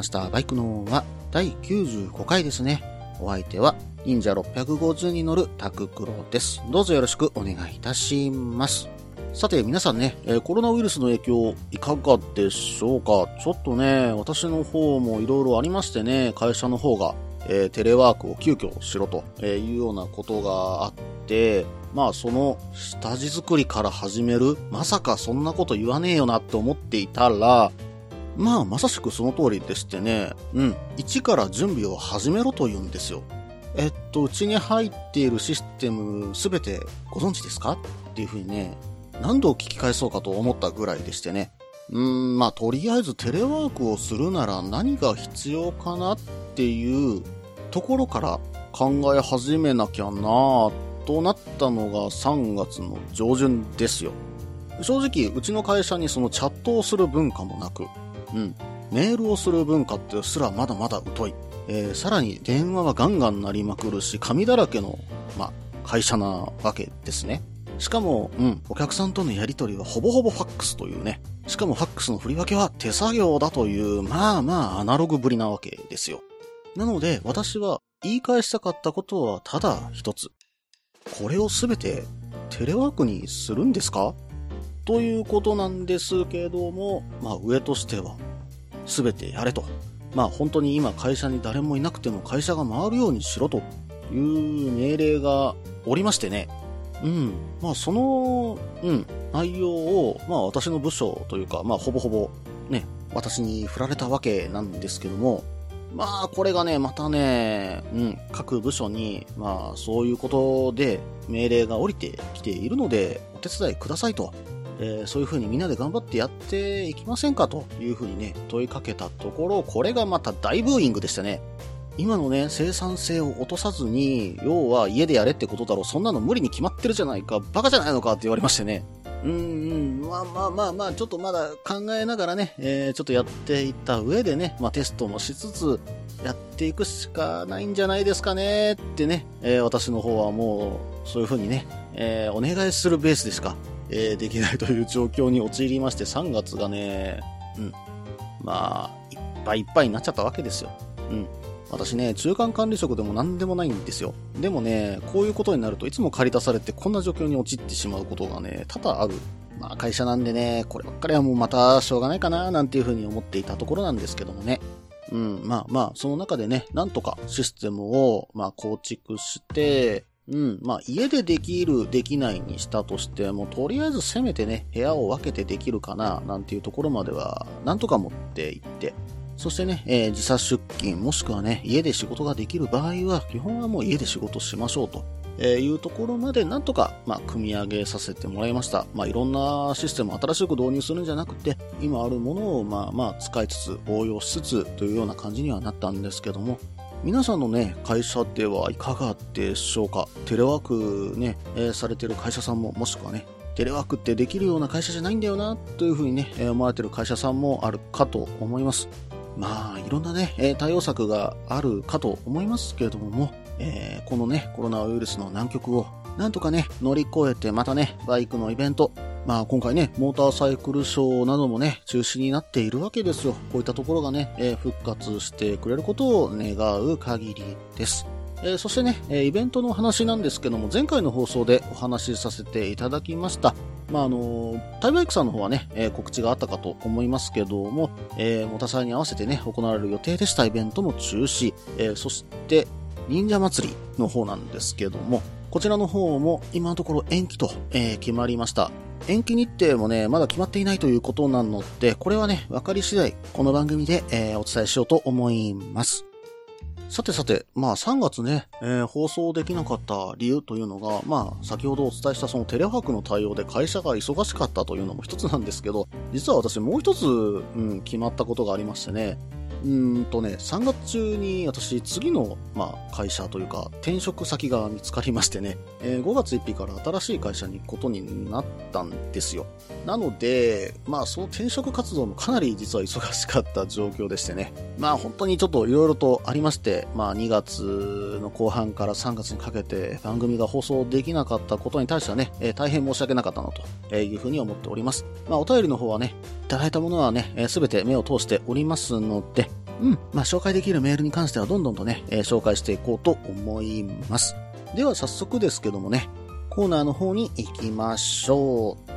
ました。バイクのは第95回ですね。お相手は忍者650に乗るタククロです。どうぞよろしくお願いいたします。さて皆さんね、えコロナウイルスの影響いかがでしょうか？ちょっとね、私の方もいろいろありましてね、会社の方が、えーテレワークを急遽しろというようなことがあって、まあその下地作りから始める、まさかそんなこと言わねえよなって思っていたら、まあ、まさしくその通りでしてね、うん、一から準備を始めろと言うんですよ。えっと、うちに入っているシステムすべてご存知ですか？っていうふうにね、何度聞き返そうかと思ったぐらいでしてね。うーん、まあ、とりあえずテレワークをするなら何が必要かなっていうところから考え始めなきゃなぁとなったのが3月の上旬ですよ。正直、うちの会社にそのチャットをする文化もなく、うん。メールをする文化ってすらまだまだ疎い。えー、さらに電話はガンガン鳴りまくるし、紙だらけの、まあ、会社なわけですね。しかも、うん、お客さんとのやりとりはほぼほぼファックスというね。しかもファックスの振り分けは手作業だという、まあまあアナログぶりなわけですよ。なので、私は言い返したかったことはただ一つ。これをすべてテレワークにするんですか？ということなんですけども、まあ上としては、すべてやれと。まあ本当に今会社に誰もいなくても会社が回るようにしろという命令がおりましてね。うん。まあその、うん、内容を、まあ私の部署というか、まあほぼほぼね、私に振られたわけなんですけども、まあこれがね、またね、うん、各部署に、まあそういうことで命令が降りてきているので、お手伝いくださいと。えーそういう風にみんなで頑張ってやっていきませんかという風にね、問いかけたところ、これがまた大ブーイングでしたね。今のね、生産性を落とさずに、要は家でやれってことだろう、そんなの無理に決まってるじゃないか、バカじゃないのかって言われましてね。うんうん、まあまあまあまあ、ちょっとまだ考えながらね、えーちょっとやっていった上でね、まあテストもしつつ、やっていくしかないんじゃないですかねってね、えー私の方はもう、そういう風にね、えーお願いするベースでしか、えーできないという状況に陥りまして、3月がね、うん、まあ、いっぱいいっぱいになっちゃったわけですよ。うん。私ね、中間管理職でも何でもないんですよ。でもね、こういうことになるといつも借り出されてこんな状況に陥ってしまうことがね、多々ある。まあ会社なんでね、こればっかりはもうまたしょうがないかな、なんていうふうに思っていたところなんですけどもね。うん、まあまあ、その中でね、なんとかシステムを、まあ構築して、うん、まあ家でできる、できないにしたとしても、とりあえずせめてね、部屋を分けてできるかな、なんていうところまでは、なんとか持っていって、そしてね、えー時差出勤もしくはね、家で仕事ができる場合は、基本はもう家で仕事しましょうと。えーいうところまでなんとか、まあ、組み上げさせてもらいました。まあ、いろんなシステムを新しく導入するんじゃなくて、今あるものを、まあまあ、使いつつ、応用しつつというような感じにはなったんですけども、皆さんのね、会社ではいかがでしょうか？テレワークね、えーされてる会社さんも、もしくはね、テレワークってできるような会社じゃないんだよな、というふうにね、えー思われてる会社さんもあるかと思います。まあ、いろんなね、えー対応策があるかと思いますけれどもも、えーこのね、コロナウイルスの難局を、なんとかね、乗り越えて、またね、バイクのイベント、まあ今回ね、モーターサイクルショーなどもね、中止になっているわけですよ。こういったところがね、えー復活してくれることを願う限りです。えーそしてね、えイベントの話なんですけども、前回の放送でお話しさせていただきました。まあ、あのータイバイクさんの方はね、えー告知があったかと思いますけども、えー、モタサイに合わせてね、行われる予定でしたイベントも中止、えーそして、忍者祭りの方なんですけども、こちらの方も今のところ延期と、え決まりました。延期日程もね、まだ決まっていないということなので、これはね、分かり次第、この番組で、えーお伝えしようと思います。さてさて、まあ3月ね、えー、放送できなかった理由というのが、まあ先ほどお伝えしたそのテレワークの対応で会社が忙しかったというのも一つなんですけど、実は私もう一つ、うん、決まったことがありましてね、うんとね、3月中に私、次の、まあ、会社というか、転職先が見つかりましてね、えー、5月1日から新しい会社に行くことになったんですよ。なので、まあ、その転職活動もかなり実は忙しかった状況でしてね、まあ、本当にちょっと色々とありまして、まあ、2月の後半から3月にかけて番組が放送できなかったことに対してはね、えー、大変申し訳なかったなというふうに思っております。まあ、お便りの方はね、いただいたものはね、す、べ、て目を通しておりますので、うん、まあ、紹介できるメールに関してはどんどんとね、えー、紹介していこうと思います。では早速ですけどもね、コーナーの方に行きましょう。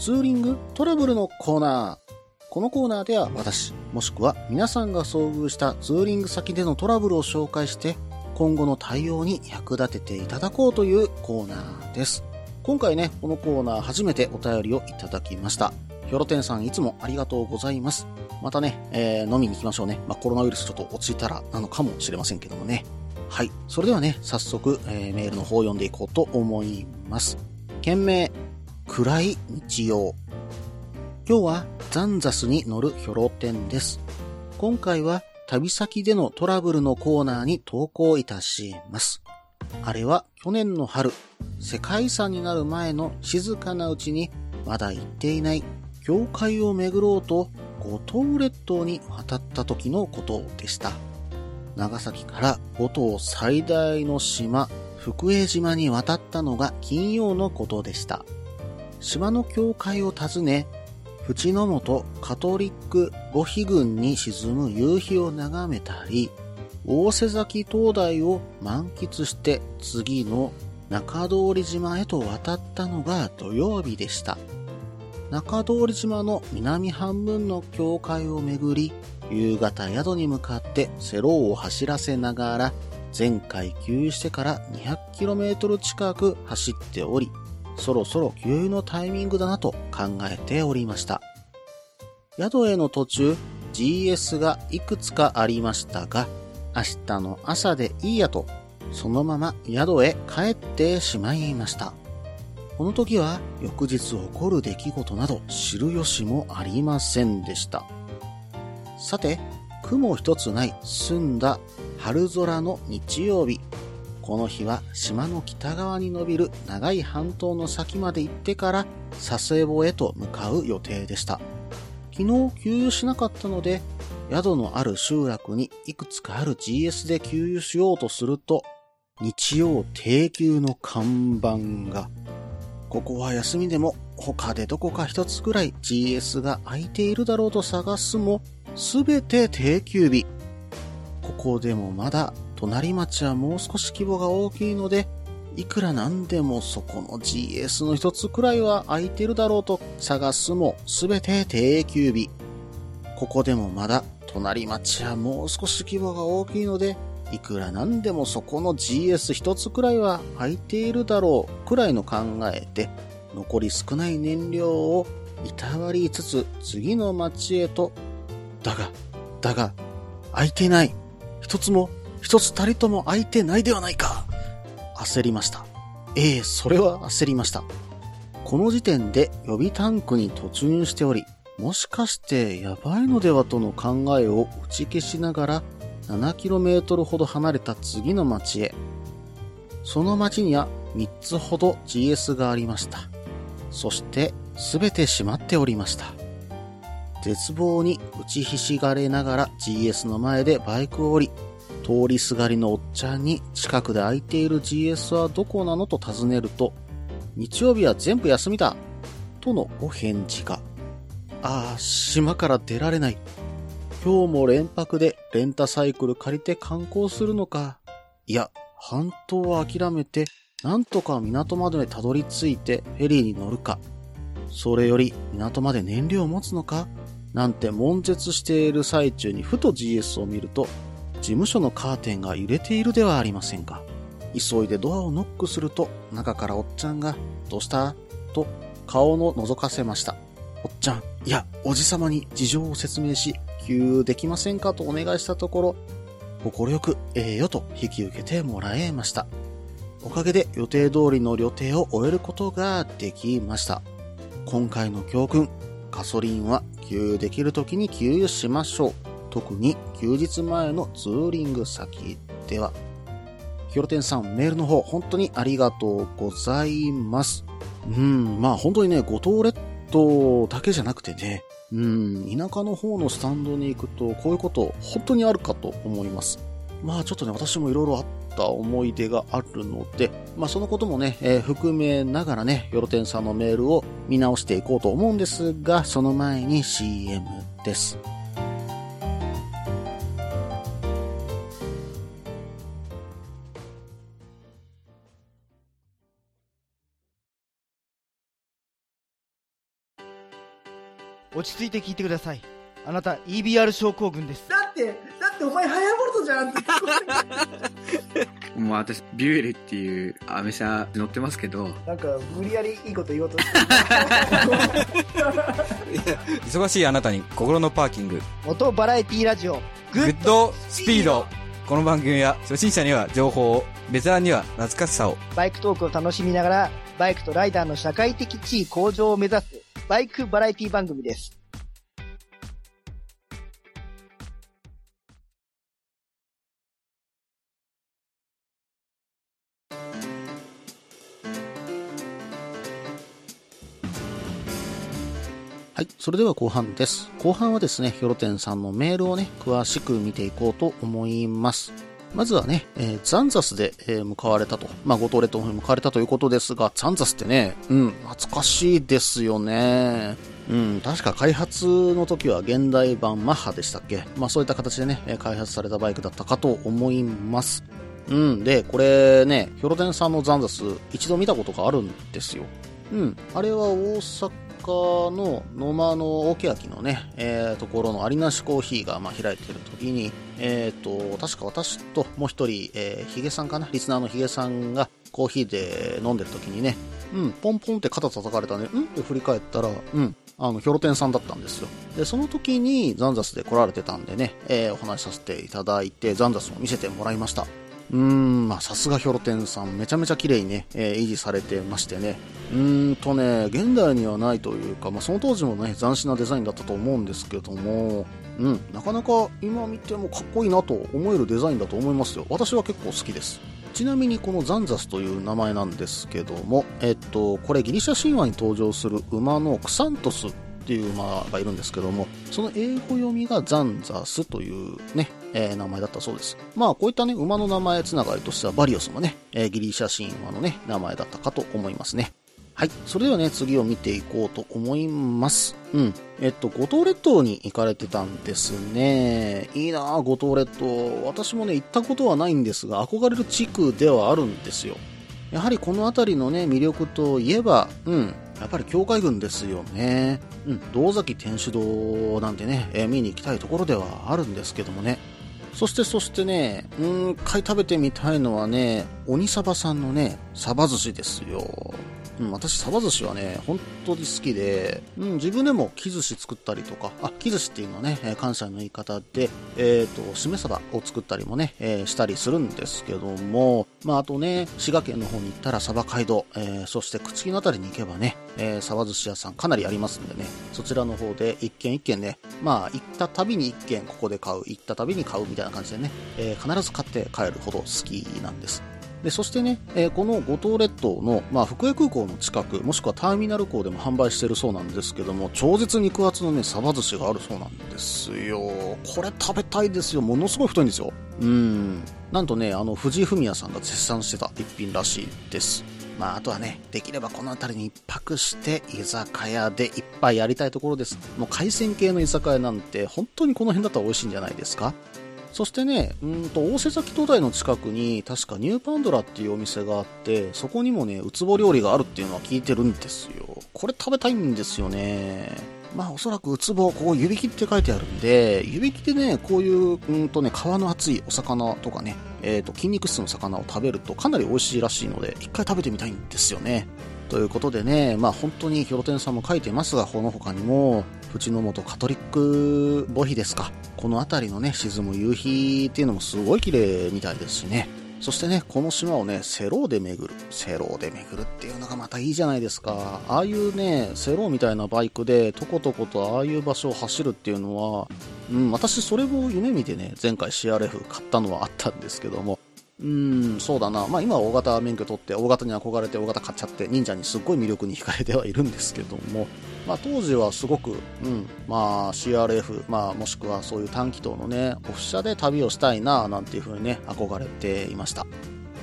ツーリングトラブルのコーナー。このコーナーでは私、もしくは皆さんが遭遇したツーリング先でのトラブルを紹介して、今後の対応に役立てていただこうというコーナーです。今回ね、このコーナー初めてお便りをいただきました。ヒョロテンさんいつもありがとうございます。またね、えー、飲みに行きましょうね。まあ、コロナウイルスちょっと落ち着いたらなのかもしれませんけどもね。はい。それではね、早速、えー、メールの方を読んでいこうと思います。件名、暗い日曜。今日はザンザスに乗るヒョロテンです。今回は旅先でのトラブルのコーナーに投稿いたします。あれは去年の春、世界遺産になる前の静かなうちにまだ行っていない教会を巡ろうと五島列島に渡った時のことでした。長崎から五島最大の島、福江島に渡ったのが金曜のことでした。島の教会を訪ね、淵の本カトリック母妃群に沈む夕日を眺めたり、大瀬崎灯台を満喫して次の中通島へと渡ったのが土曜日でした。中通り島の南半分の教会を巡り、夕方宿に向かってセローを走らせながら、前回給油してから 200km 近く走っており、そろそろ給油のタイミングだなと考えておりました。宿への途中、GS がいくつかありましたが、明日の朝でいいやと、そのまま宿へ帰ってしまいました。この時は翌日起こる出来事など知る由もありませんでした。さて、雲一つない澄んだ春空の日曜日。この日は島の北側に伸びる長い半島の先まで行ってから佐世保へと向かう予定でした。昨日給油しなかったので、宿のある集落にいくつかある GS で給油しようとすると、日曜定休の看板がここは休みでも他でどこか一つくらい GS が空いているだろうと探すもすべて定休日。ここでもまだ隣町はもう少し規模が大きいのでいくらなんでもそこの GS の一つくらいは空いてるだろうと探すもすべて定休日。ここでもまだ隣町はもう少し規模が大きいのでいくらなんでもそこの GS 一つくらいは空いているだろうくらいの考えで、残り少ない燃料をいたわりつつ次の町へと、だが、だが、空いてない。一つも、一つたりとも空いてないではないか。焦りました。ええそれは焦りました。この時点で予備タンクに突入しており、もしかしてやばいのではとの考えを打ち消しながら 7km ほど離れた次の町へ。その町には3つほど GS がありました。そして全て閉まっておりました。絶望に打ちひしがれながら GS の前でバイクを降り、通りすがりのおっちゃんに近くで空いている GS はどこなのと尋ねると、日曜日は全部休みだとのお返事が。ああ、島から出られない。今日も連泊でレンタサイクル借りて観光するのか。いや、半島は諦めて、なんとか港までたどり着いてフェリーに乗るか。それより港まで燃料を持つのかなんて悶絶している最中にふと GS を見ると、事務所のカーテンが揺れているではありませんか。急いでドアをノックすると、中からおっちゃんが、どうした？と顔の覗かせました。おっちゃん、いや、おじさまに事情を説明し、給できませんかとお願いしたところ、快くええよと引き受けてもらえました。おかげで予定通りの旅程を終えることができました。今回の教訓、ガソリンは給油できる時に給油しましょう。特に休日前のツーリング先では。ヒョロテンさん、メールの方、本当にありがとうございます。うん、まあ本当にね、五島列島だけじゃなくてね、うん、田舎の方のスタンドに行くと、こういうこと本当にあるかと思います。まあちょっとね、私もいろいろあった思い出があるので、まあそのこともね、えー、含めながらね、よろてんさんのメールを見直していこうと思うんですが、その前に CM です。落ち着いて聞いてください。あなた EBR 症候群です。だってだってお前ハヤボルトじゃんって。もう私ビュエルっていうアメ車乗ってますけど。なんか無理やりいいこと言おうとして忙しいあなたに心のパーキング。元バラエティラジオグッドスピード。この番組は初心者には情報をベテランには懐かしさを。バイクトークを楽しみながらバイクとライダーの社会的地位向上を目指すバイクバラエティ番組です。はい。それでは後半です。後半はですね、ヒョロテンさんのメールをね、詳しく見ていこうと思います。まずはね、えー、ザンザスで、えー、向かわれたと。まあ、五島列島に向かわれたということですが、ザンザスってね、うん、懐かしいですよね。うん、確か開発の時は現代版マッハでしたっけ？まあそういった形でね、開発されたバイクだったかと思います。うん、で、これね、ヒョロデンさんのザンザス、一度見たことがあるんですよ。うん、あれは大阪の野間の桶焼のね、えー、ところのありなしコーヒーが、まあ、開いてる時に、えっ、ー、と、確か私ともう一人、えー、ヒゲさんかな？リスナーのヒゲさんがコーヒーで飲んでる時にね、うん、ポンポンって肩叩かれたね、うん？って振り返ったら、うん、あの、ヒョロテンさんだったんですよ。で、その時にザンザスで来られてたんでね、えー、お話しさせていただいて、ザンザスも見せてもらいました。うーん、まあ、さすがヒョロテンさん、めちゃめちゃ綺麗にね、えー、維持されてましてね。うーんとね、現代にはないというか、まあ、その当時もね、斬新なデザインだったと思うんですけども、うん、なかなか今見てもかっこいいなと思えるデザインだと思いますよ。私は結構好きです。ちなみにこのザンザスという名前なんですけども、えっと、これギリシャ神話に登場する馬のクサントスっていう馬がいるんですけども、その英語読みがザンザスというね、えー、名前だったそうです。まあ、こういったね、馬の名前つながりとしては、バリオスもね、えー、ギリシャ神話のね、名前だったかと思いますね。はい。それではね、次を見ていこうと思います。うん。えっと、五島列島に行かれてたんですね。いいなぁ、五島列島。私もね、行ったことはないんですが、憧れる地区ではあるんですよ。やはりこの辺りのね、魅力といえば、うん、やっぱり境界群ですよね。うん、道崎天主堂なんてね、えー、見に行きたいところではあるんですけどもね。そしてそしてね、うん、回食べてみたいのはね、鬼サバさんのね、サバ寿司ですよ。うん、私、サバ寿司はね、本当に好きで、うん、自分でも木寿司作ったりとか、あ、木寿司っていうのはね、えー、関西の言い方で、えっ、ー、と、しめ鯖を作ったりもね、えー、したりするんですけども、まあ、あとね、滋賀県の方に行ったら鯖街道、えー、そして朽木の辺りに行けばね、えー、サバ寿司屋さんかなりありますんでね、そちらの方で一軒一軒ね、まあ、行ったたびに一軒ここで買う、行ったたびに買うみたいな感じでね、えー、必ず買って帰るほど好きなんです。で、そしてね、えー、この五島列島の、まあ、福江空港の近く、もしくはターミナル港でも販売してるそうなんですけども、超絶肉厚のね、サバ寿司があるそうなんですよ。これ食べたいですよ。ものすごい太いんですよ。うん。なんとね、あの、藤井フミヤさんが絶賛してた一品らしいです。まあ、あとはね、できればこの辺りに一泊して、居酒屋で一杯やりたいところです。もう海鮮系の居酒屋なんて、本当にこの辺だったら美味しいんじゃないですか？そしてね、うんと、大瀬崎灯台の近くに、確かニューパンドラっていうお店があって、そこにもね、ウツボ料理があるっていうのは聞いてるんですよ。これ食べたいんですよね。まあおそらくウツボ、ここ指切って書いてあるんで、指切ってね、こういう、うんとね、皮の厚いお魚とかね、えっ、ー、と、筋肉質の魚を食べるとかなり美味しいらしいので、一回食べてみたいんですよね。ということでね、まあ本当にヒロテンさんも書いてますが、この他にも、淵の本カトリック墓碑ですか。この辺りのね、沈む夕日っていうのもすごい綺麗みたいですしね。そしてね、この島をね、セローで巡る。セローで巡るっていうのがまたいいじゃないですか。ああいうね、セローみたいなバイクで、とことことああいう場所を走るっていうのは、うん、私それを夢見てね、前回 CRF 買ったのはあったんですけども、うん、そうだな。まあ今は大型免許取って、大型に憧れて大型買っちゃって、忍者にすっごい魅力に惹かれてはいるんですけども、まあ当時はすごく、うん、まあ CRF、まあもしくはそういう短気筒のね、オフ車で旅をしたいな、なんていう風にね、憧れていました。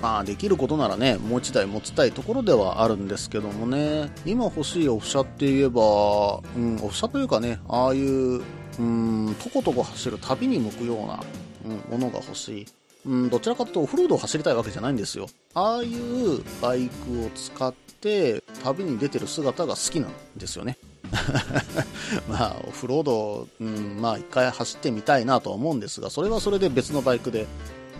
まあできることならね、もう一台持ちたいところではあるんですけどもね、今欲しいオフ車って言えば、うん、オフ車というかね、ああいう、うん、とことこ走る旅に向くような、うん、ものが欲しい。うん、どちらかというとオフロードを走りたいわけじゃないんですよ。ああいうバイクを使って旅に出てる姿が好きなんですよね。まあ、オフロード、うん、まあ一回走ってみたいなとは思うんですが、それはそれで別のバイクで、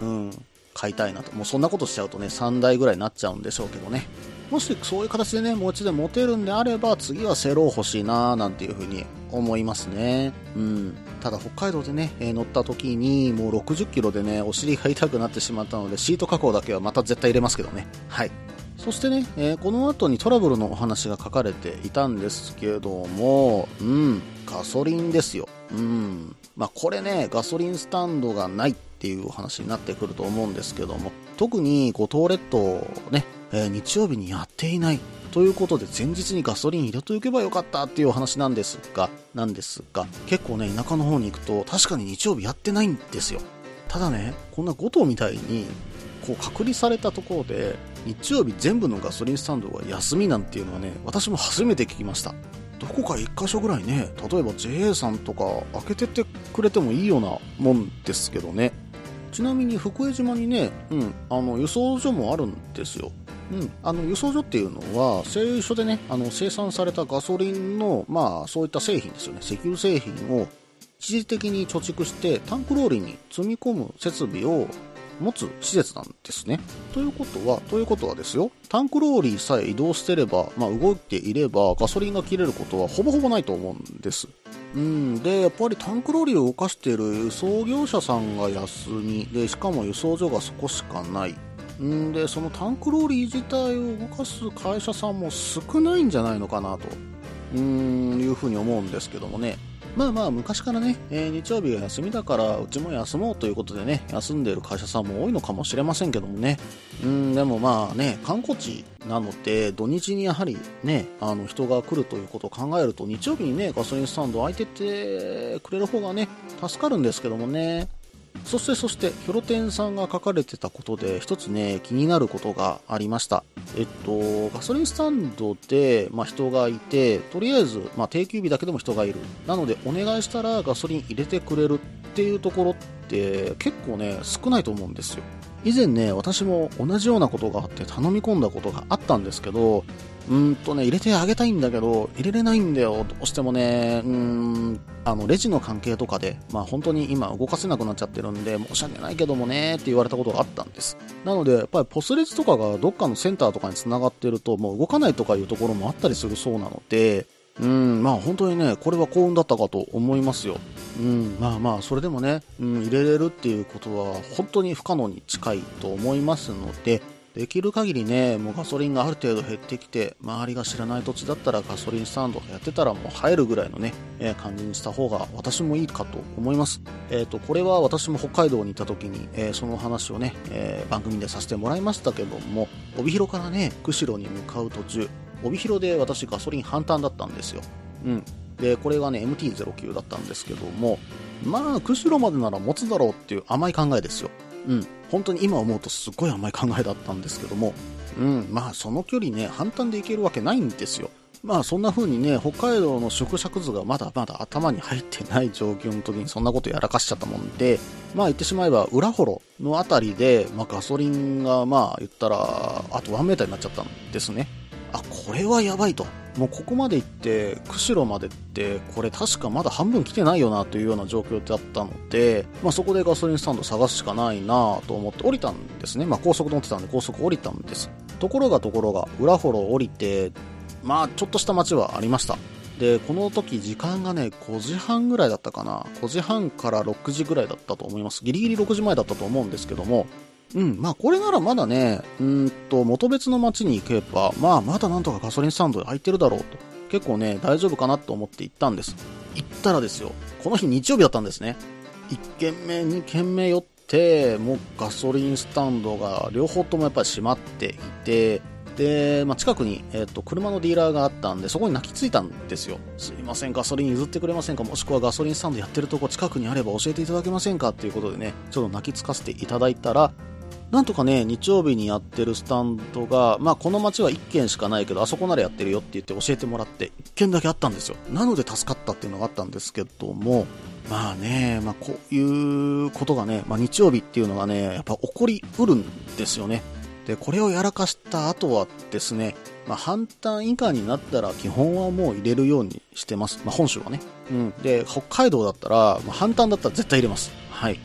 うん、買いたいなと。もうそんなことしちゃうとね、3台ぐらいになっちゃうんでしょうけどね。もしそういう形でね、もう一度持てるんであれば、次はセロー欲しいななんていうふうに思いますね。うん。ただ北海道でね、えー乗った時に、もう60キロでね、お尻が痛くなってしまったので、シート加工だけはまた絶対入れますけどね。はい。そしてね、えーこの後にトラブルのお話が書かれていたんですけども、うん、ガソリンですよ。うん。まあこれね、ガソリンスタンドがないっていうお話になってくると思うんですけども、特に五島列島ね、えー日曜日にやっていないということで前日にガソリン入れておけばよかったっていうお話なんですが、なんですが、結構ね、田舎の方に行くと確かに日曜日やってないんですよ。ただね、こんな五島みたいに、こう隔離されたところで、日曜日全部のガソリンスタンドが休みなんていうのはね、私も初めて聞きました。どこか一箇所ぐらいね、例えば JA さんとか開けてってくれてもいいようなもんですけどね。ちなみに福江島にね、うん、あの輸送所もあるんですよ。うん、あの輸送所っていうのは製油所でねあの生産されたガソリンの、まあ、そういった製品ですよね石油製品を一時的に貯蓄してタンクローリーに積み込む設備を持つ施設なんですね。ということは、ということはですよ、タンクローリーさえ移動してれば、まあ動いていればガソリンが切れることはほぼほぼないと思うんです。うん、で、やっぱりタンクローリーを動かしている輸送業者さんが休み、で、しかも輸送所がそこしかない。んで、そのタンクローリー自体を動かす会社さんも少ないんじゃないのかなと、うん、いうふうに思うんですけどもね。まあまあ昔からね、えー日曜日が休みだからうちも休もうということでね、休んでいる会社さんも多いのかもしれませんけどもね。うん、でもまあね、観光地なので土日にやはりね、あの人が来るということを考えると日曜日にね、ガソリンスタンド空いててくれる方がね、助かるんですけどもね。そしてそして、ヒョロテンさんが書かれてたことで、一つね、気になることがありました。えっと、ガソリンスタンドで、まあ、人がいて、とりあえず、まあ、定休日だけでも人がいる。なので、お願いしたらガソリン入れてくれるっていうところって、結構ね、少ないと思うんですよ。以前ね、私も同じようなことがあって頼み込んだことがあったんですけど、うんとね、入れてあげたいんだけど、入れれないんだよ。どうしてもね、うん、あの、レジの関係とかで、まあ本当に今動かせなくなっちゃってるんで、申し訳ないけどもね、って言われたことがあったんです。なので、やっぱりポスレジとかがどっかのセンターとかに繋がってると、もう動かないとかいうところもあったりするそうなので、うん、まあ本当にね、これは幸運だったかと思いますよ。うん、まあまあ、それでもね、うん、入れれるっていうことは本当に不可能に近いと思いますので、できる限りね、もうガソリンがある程度減ってきて、周りが知らない土地だったらガソリンスタンドやってたらもう入るぐらいのね、えー感じにした方が私もいいかと思います。えっ、と、これは私も北海道にいた時に、えーその話をね、えー番組でさせてもらいましたけども、帯広からね、釧路に向かう途中、帯広で私ガソリン半端だったんですよ。うん。で、これがね、MT-09 だったんですけども、まあ、釧路までなら持つだろうっていう甘い考えですよ。うん。本当に今思うとすっごい甘い考えだったんですけども、うん。まあ、その距離ね、反対で行けるわけないんですよ。まあ、そんな風にね、北海道の縮尺図がまだまだ頭に入ってない状況の時にそんなことやらかしちゃったもんで、まあ言ってしまえば、裏幌のあたりで、まあガソリンがまあ言ったら、あと1メーターになっちゃったんですね。あ、これはやばいと。もうここまで行って、釧路までって、これ確かまだ半分来てないよなというような状況だったので、まあそこでガソリンスタンド探すしかないなと思って降りたんですね。まあ高速乗ってたんで高速降りたんです。ところがところが、裏幌降りて、まあちょっとした街はありました。で、この時時間がね、5時半ぐらいだったかな。5時半から6時ぐらいだったと思います。ギリギリ6時前だったと思うんですけども、うん、まあこれならまだね、うんと、元別の街に行けば、まあまだなんとかガソリンスタンド空いてるだろうと。結構ね、大丈夫かなと思って行ったんです。行ったらですよ、この日日曜日だったんですね。1軒目、2軒目寄って、もうガソリンスタンドが両方ともやっぱり閉まっていて、で、まあ、近くに、えっと車のディーラーがあったんでそこに泣きついたんですよすいませんガソリン譲ってくれませんか？もしくはガソリンスタンドやってるとこ近くにあれば教えていただけませんか？っていうことでねちょっと泣きつかせていただいたらなんとかね日曜日にやってるスタンドが、まあ、この街は1軒しかないけどあそこならやってるよって言って教えてもらって1軒だけあったんですよ。なので助かったっていうのがあったんですけどもまあね、まあ、こういうことがね、まあ、日曜日っていうのがねやっぱ起こりうるんですよね。でこれをやらかした後はですね、まあ、半タン以下になったら基本はもう入れるようにしてます、まあ、本州はね、うん、で北海道だったら、まあ、半タンだったら絶対入れます。はい。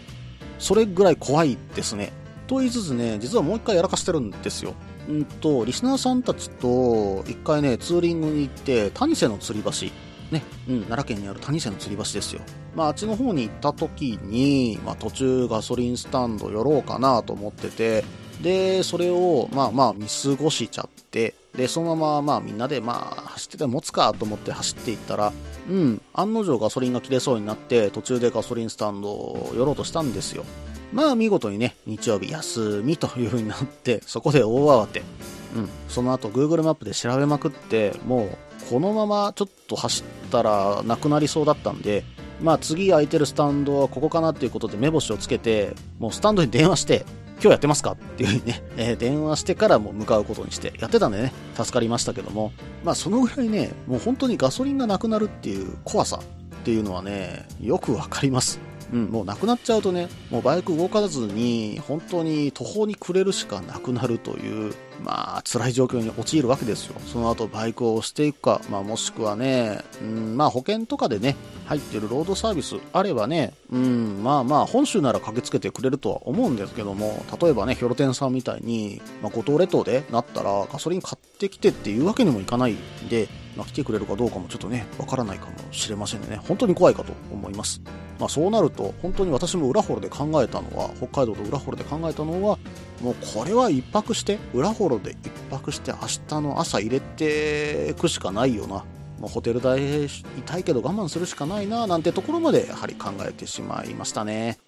それぐらい怖いですね。と言いつつね実はもう一回やらかしてるんですようんとリスナーさんたちと一回ねツーリングに行って谷瀬の吊り橋ね、うん、奈良県にある谷瀬の吊り橋ですよ。まあ、あっちの方に行った時に、まあ、途中ガソリンスタンド寄ろうかなと思ってて、で、それを、まあまあ見過ごしちゃって、で、そのまま、まあみんなで、まあ、走ってて持つかと思って走っていったら、うん、案の定ガソリンが切れそうになって、途中でガソリンスタンドを寄ろうとしたんですよ。まあ見事にね、日曜日休みという風になって、そこで大慌て。うん、その後 Google マップで調べまくって、もうこのままちょっと走ったらなくなりそうだったんで、まあ次空いてるスタンドはここかなっていうことで目星をつけて、もうスタンドに電話して、今日やってますかっていう風にね、えー電話してからもう向かうことにして、やってたんでね、助かりましたけども、まあそのぐらいね、もう本当にガソリンがなくなるっていう怖さっていうのはね、よくわかります。うん、もうなくなっちゃうとね、もうバイク動かずに、本当に途方に暮れるしかなくなるという、まあ、辛い状況に陥るわけですよ。その後、バイクを押していくか、まあ、もしくはね、うん、まあ、保険とかでね、入ってるロードサービスあればね、うん、まあまあ、本州なら駆けつけてくれるとは思うんですけども、例えばね、ヒョロテンさんみたいに、まあ、五島列島でなったら、ガソリン買ってきてっていうわけにもいかないんで、まあ、来てくれるかどうかもちょっとね、わからないかもしれませんね。本当に怖いかと思います。まあ、そうなると、本当に私も裏幌で考えたのは、北海道と裏幌で考えたのは、もうこれは一泊して、裏幌で一泊して、明日の朝入れていくしかないよな。もうホテル代痛いけど我慢するしかないな、なんてところまでやはり考えてしまいましたね。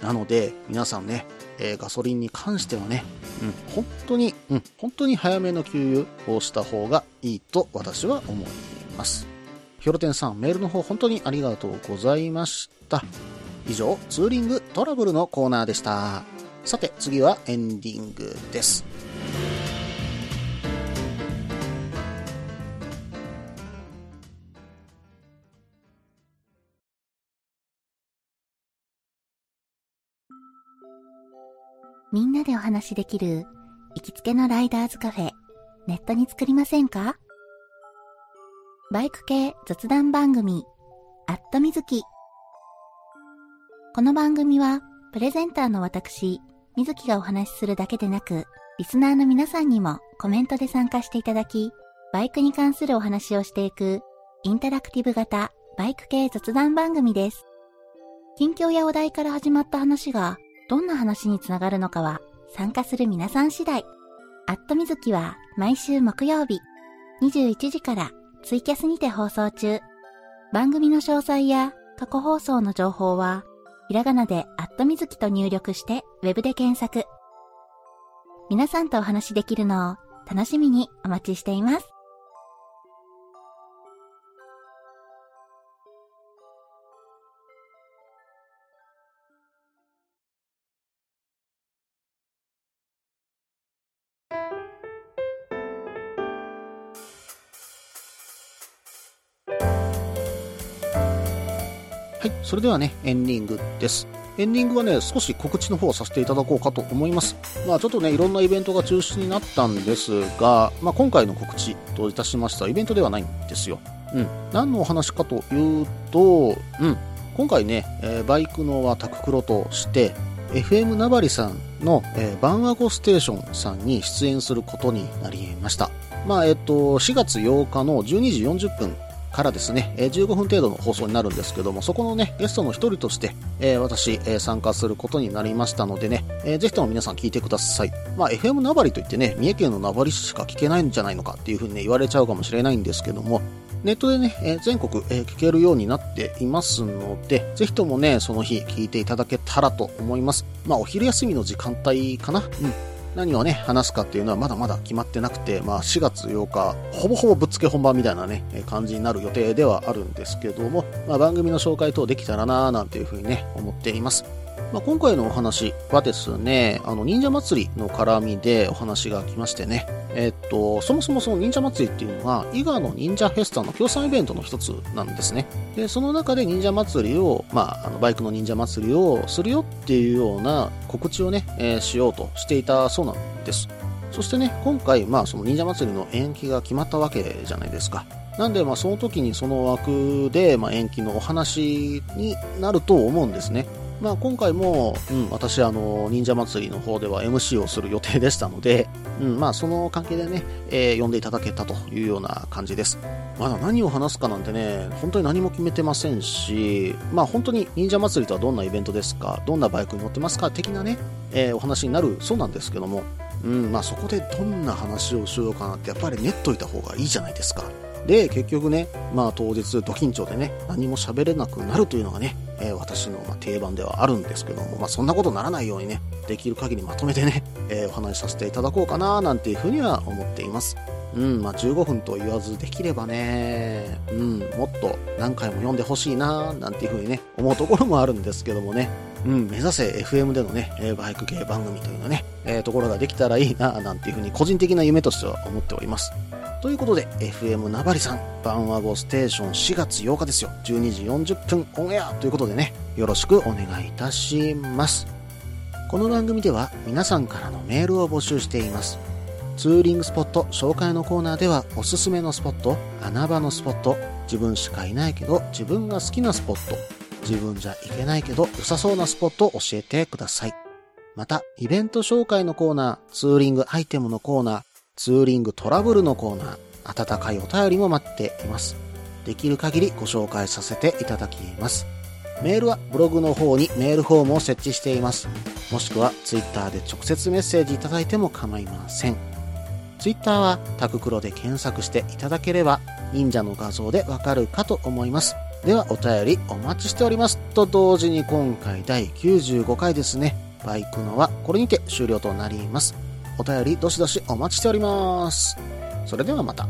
なので、皆さんね、えーガソリンに関してはね、うん、本当に、うん、本当に早めの給油をした方がいいと私は思います。ヒョロテンさん、メールの方本当にありがとうございました。以上、ツーリングトラブルのコーナーでした。さて、次はエンディングです。みんなでお話しできる行きつけのライダーズカフェ、ネットに作りませんか？バイク系雑談番組、アットみずき。この番組は、プレゼンターの私、みずきがお話しするだけでなく、リスナーの皆さんにもコメントで参加していただき、バイクに関するお話をしていく、インタラクティブ型バイク系雑談番組です。近況やお題から始まった話が、どんな話につながるのかは参加する皆さん次第。アットみずきは毎週木曜日21時からツイキャスにて放送中。番組の詳細や過去放送の情報はひらがなでアットみずきと入力してウェブで検索。皆さんとお話しできるのを楽しみにお待ちしています。それではね、エンディングです。エンディングはね、少し告知の方をさせていただこうかと思います。まあちょっとね、いろんなイベントが中止になったんですが、まあ今回の告知といたしましたイベントではないんですよ。うん。何のお話かというと、うん。今回ね、えーバイクのはタククロとして、FM ナバリさんの、えーバンアゴステーションさんに出演することになりました。まあ、えっと、4月8日の12時40分からですね、え15分程度の放送になるんですけども、そこのね、ゲストの一人として、え私、え参加することになりましたのでね、えーぜひとも皆さん聞いてください。まあ、FM 名張といってね、三重県の名張市しか聞けないんじゃないのかっていうふうにね、言われちゃうかもしれないんですけども、ネットでね、え全国、え聞けるようになっていますので、ぜひともね、その日聞いていただけたらと思います。まあ、お昼休みの時間帯かなうん。何をね、話すかっていうのはまだまだ決まってなくて、まあ4月8日、ほぼほぼぶっつけ本番みたいなね、感じになる予定ではあるんですけども、まあ番組の紹介等できたらなぁなんていうふうにね、思っています。まあ、今回のお話はですね、あの、忍者祭りの絡みでお話が来ましてね、えっと、そもそもその忍者祭りっていうのは、伊賀の忍者フェスタの協賛イベントの一つなんですね。で、その中で忍者祭りを、まあ、あの、バイクの忍者祭りをするよっていうような告知をね、えーしようとしていたそうなんです。そしてね、今回、まあ、その忍者祭りの延期が決まったわけじゃないですか。なんで、まあ、その時にその枠で、まあ、延期のお話になると思うんですね。まあ、今回も、うん、私、あの、忍者祭りの方では MC をする予定でしたので、うん、まあ、その関係でね、えー呼んでいただけたというような感じです。まだ何を話すかなんてね、本当に何も決めてませんし、まあ、本当に忍者祭りとはどんなイベントですか、どんなバイクに乗ってますか、的なね、えーお話になるそうなんですけども、うん、まあ、そこでどんな話をしようかなって、やっぱり練っといた方がいいじゃないですか。で、結局ね、まあ当日ド緊張でね、何も喋れなくなるというのがね、えー私のま定番ではあるんですけども、まあそんなことならないようにね、できる限りまとめてね、えーお話しさせていただこうかななんていうふうには思っています。うん、まあ15分と言わずできればね、うん、もっと何回も読んでほしいななんていうふうにね、思うところもあるんですけどもね、うん、目指せ FM でのね、えバイク系番組というのね、えーところができたらいいななんていうふうに個人的な夢としては思っております。ということで、FM なばりさん、バンワゴステーション4月8日ですよ。12時40分オンエアということでね、よろしくお願いいたします。この番組では皆さんからのメールを募集しています。ツーリングスポット紹介のコーナーではおすすめのスポット、穴場のスポット、自分しかいないけど自分が好きなスポット、自分じゃ行けないけど良さそうなスポットを教えてください。また、イベント紹介のコーナー、ツーリングアイテムのコーナー、ツーリングトラブルのコーナー、温かいお便りも待っています。できる限りご紹介させていただきます。メールはブログの方にメールフォームを設置しています。もしくはツイッターで直接メッセージいただいても構いません。ツイッターはタククロで検索していただければ忍者の画像でわかるかと思います。ではお便りお待ちしております。と同時に今回第95回ですね。バイクのはこれにて終了となります。お便りどしどしお待ちしております。それではまた。